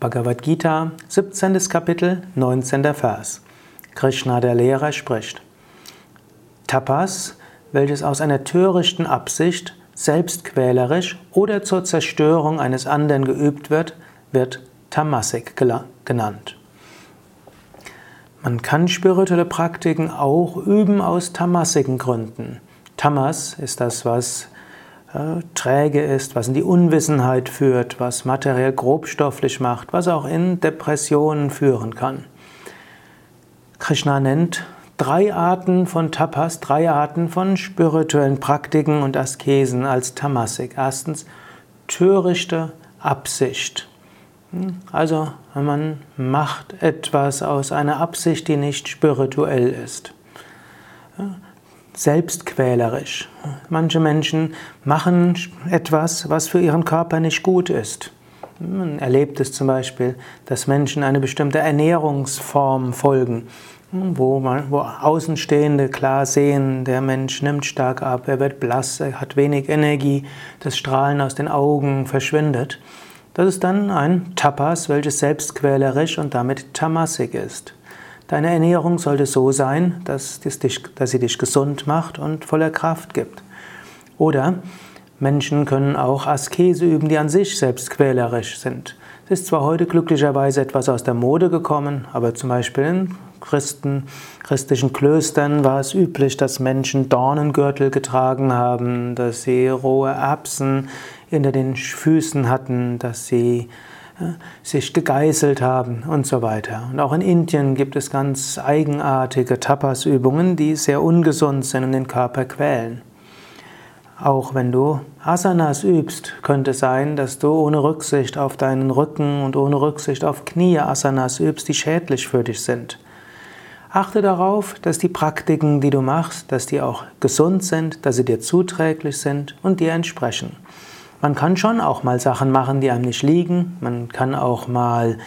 Bhagavad Gita, 17. Kapitel, 19. Vers. Krishna, der Lehrer, spricht. Tapas, welches aus einer törichten Absicht, selbstquälerisch oder zur Zerstörung eines anderen geübt wird, wird Tamasik genannt. Man kann spirituelle Praktiken auch üben aus tamasigen Gründen. Tamas ist das, was träge ist, was in die Unwissenheit führt, was materiell grobstofflich macht, was auch in Depressionen führen kann. Krishna nennt drei Arten von Tapas, drei Arten von spirituellen Praktiken und Askesen als Tamasik. Erstens törichte Absicht. Hm, also man macht etwas aus einer Absicht, die nicht spirituell ist selbstquälerisch. Manche Menschen machen etwas, was für ihren Körper nicht gut ist. Man erlebt es zum Beispiel, dass Menschen eine bestimmte Ernährungsform folgen, wo, man, wo Außenstehende klar sehen, der Mensch nimmt stark ab, er wird blass, er hat wenig Energie, das Strahlen aus den Augen verschwindet. Das ist dann ein Tapas, welches selbstquälerisch und damit tamasig ist. Deine Ernährung sollte so sein, dass, dich, dass sie dich gesund macht und voller Kraft gibt. Oder Menschen können auch Askese üben, die an sich selbst quälerisch sind. Es ist zwar heute glücklicherweise etwas aus der Mode gekommen, aber zum Beispiel in Christen, christlichen Klöstern war es üblich, dass Menschen Dornengürtel getragen haben, dass sie rohe Erbsen hinter den Füßen hatten, dass sie sich gegeißelt haben und so weiter. Und auch in Indien gibt es ganz eigenartige Tapas-Übungen, die sehr ungesund sind und den Körper quälen. Auch wenn du Asanas übst, könnte sein, dass du ohne Rücksicht auf deinen Rücken und ohne Rücksicht auf Knie Asanas übst, die schädlich für dich sind. Achte darauf, dass die Praktiken, die du machst, dass die auch gesund sind, dass sie dir zuträglich sind und dir entsprechen. Man kann schon auch mal Sachen machen, die einem nicht liegen. Man kann auch mal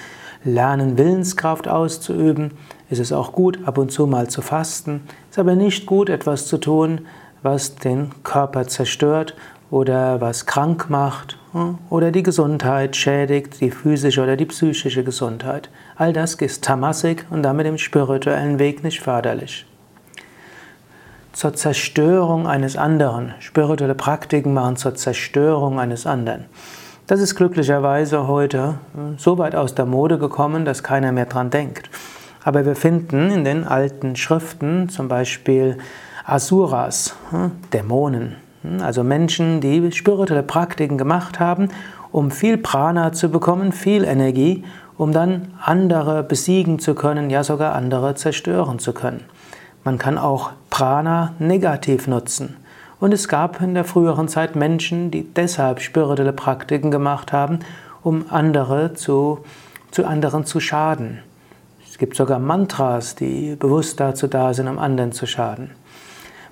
lernen, Willenskraft auszuüben. Es ist auch gut, ab und zu mal zu fasten. Es ist aber nicht gut, etwas zu tun, was den Körper zerstört oder was krank macht oder die Gesundheit schädigt, die physische oder die psychische Gesundheit. All das ist tamasik und damit im spirituellen Weg nicht förderlich zur Zerstörung eines anderen. Spirituelle Praktiken machen zur Zerstörung eines anderen. Das ist glücklicherweise heute hm, so weit aus der Mode gekommen, dass keiner mehr dran denkt. Aber wir finden in den alten Schriften zum Beispiel Asuras, hm, Dämonen, hm, also Menschen, die spirituelle Praktiken gemacht haben, um viel Prana zu bekommen, viel Energie, um dann andere besiegen zu können, ja sogar andere zerstören zu können. Man kann auch Prana negativ nutzen. Und es gab in der früheren Zeit Menschen, die deshalb spirituelle Praktiken gemacht haben, um andere zu, zu anderen zu schaden. Es gibt sogar Mantras, die bewusst dazu da sind, um anderen zu schaden.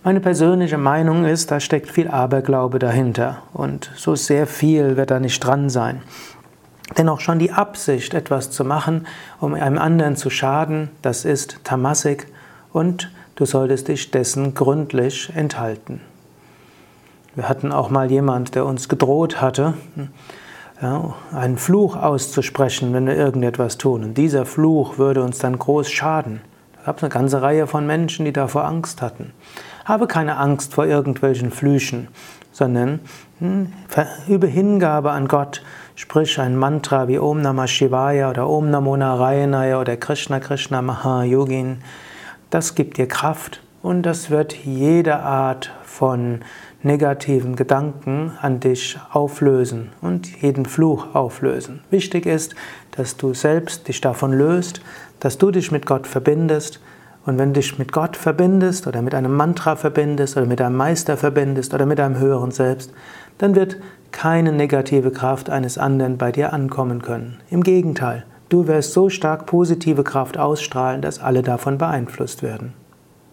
Meine persönliche Meinung ist, da steckt viel Aberglaube dahinter und so sehr viel wird da nicht dran sein. Dennoch schon die Absicht, etwas zu machen, um einem anderen zu schaden, das ist Tamasik und Du solltest dich dessen gründlich enthalten. Wir hatten auch mal jemand, der uns gedroht hatte, einen Fluch auszusprechen, wenn wir irgendetwas tun. Und dieser Fluch würde uns dann groß schaden. Da gab es eine ganze Reihe von Menschen, die davor Angst hatten. Habe keine Angst vor irgendwelchen Flüchen, sondern hm, übe Hingabe an Gott. Sprich ein Mantra wie Om Namah Shivaya oder Om Namo Narayanaya oder Krishna Krishna Mahayogin. Das gibt dir Kraft und das wird jede Art von negativen Gedanken an dich auflösen und jeden Fluch auflösen. Wichtig ist, dass du selbst dich davon löst, dass du dich mit Gott verbindest und wenn du dich mit Gott verbindest oder mit einem Mantra verbindest oder mit einem Meister verbindest oder mit einem höheren Selbst, dann wird keine negative Kraft eines anderen bei dir ankommen können. Im Gegenteil, Du wirst so stark positive Kraft ausstrahlen, dass alle davon beeinflusst werden.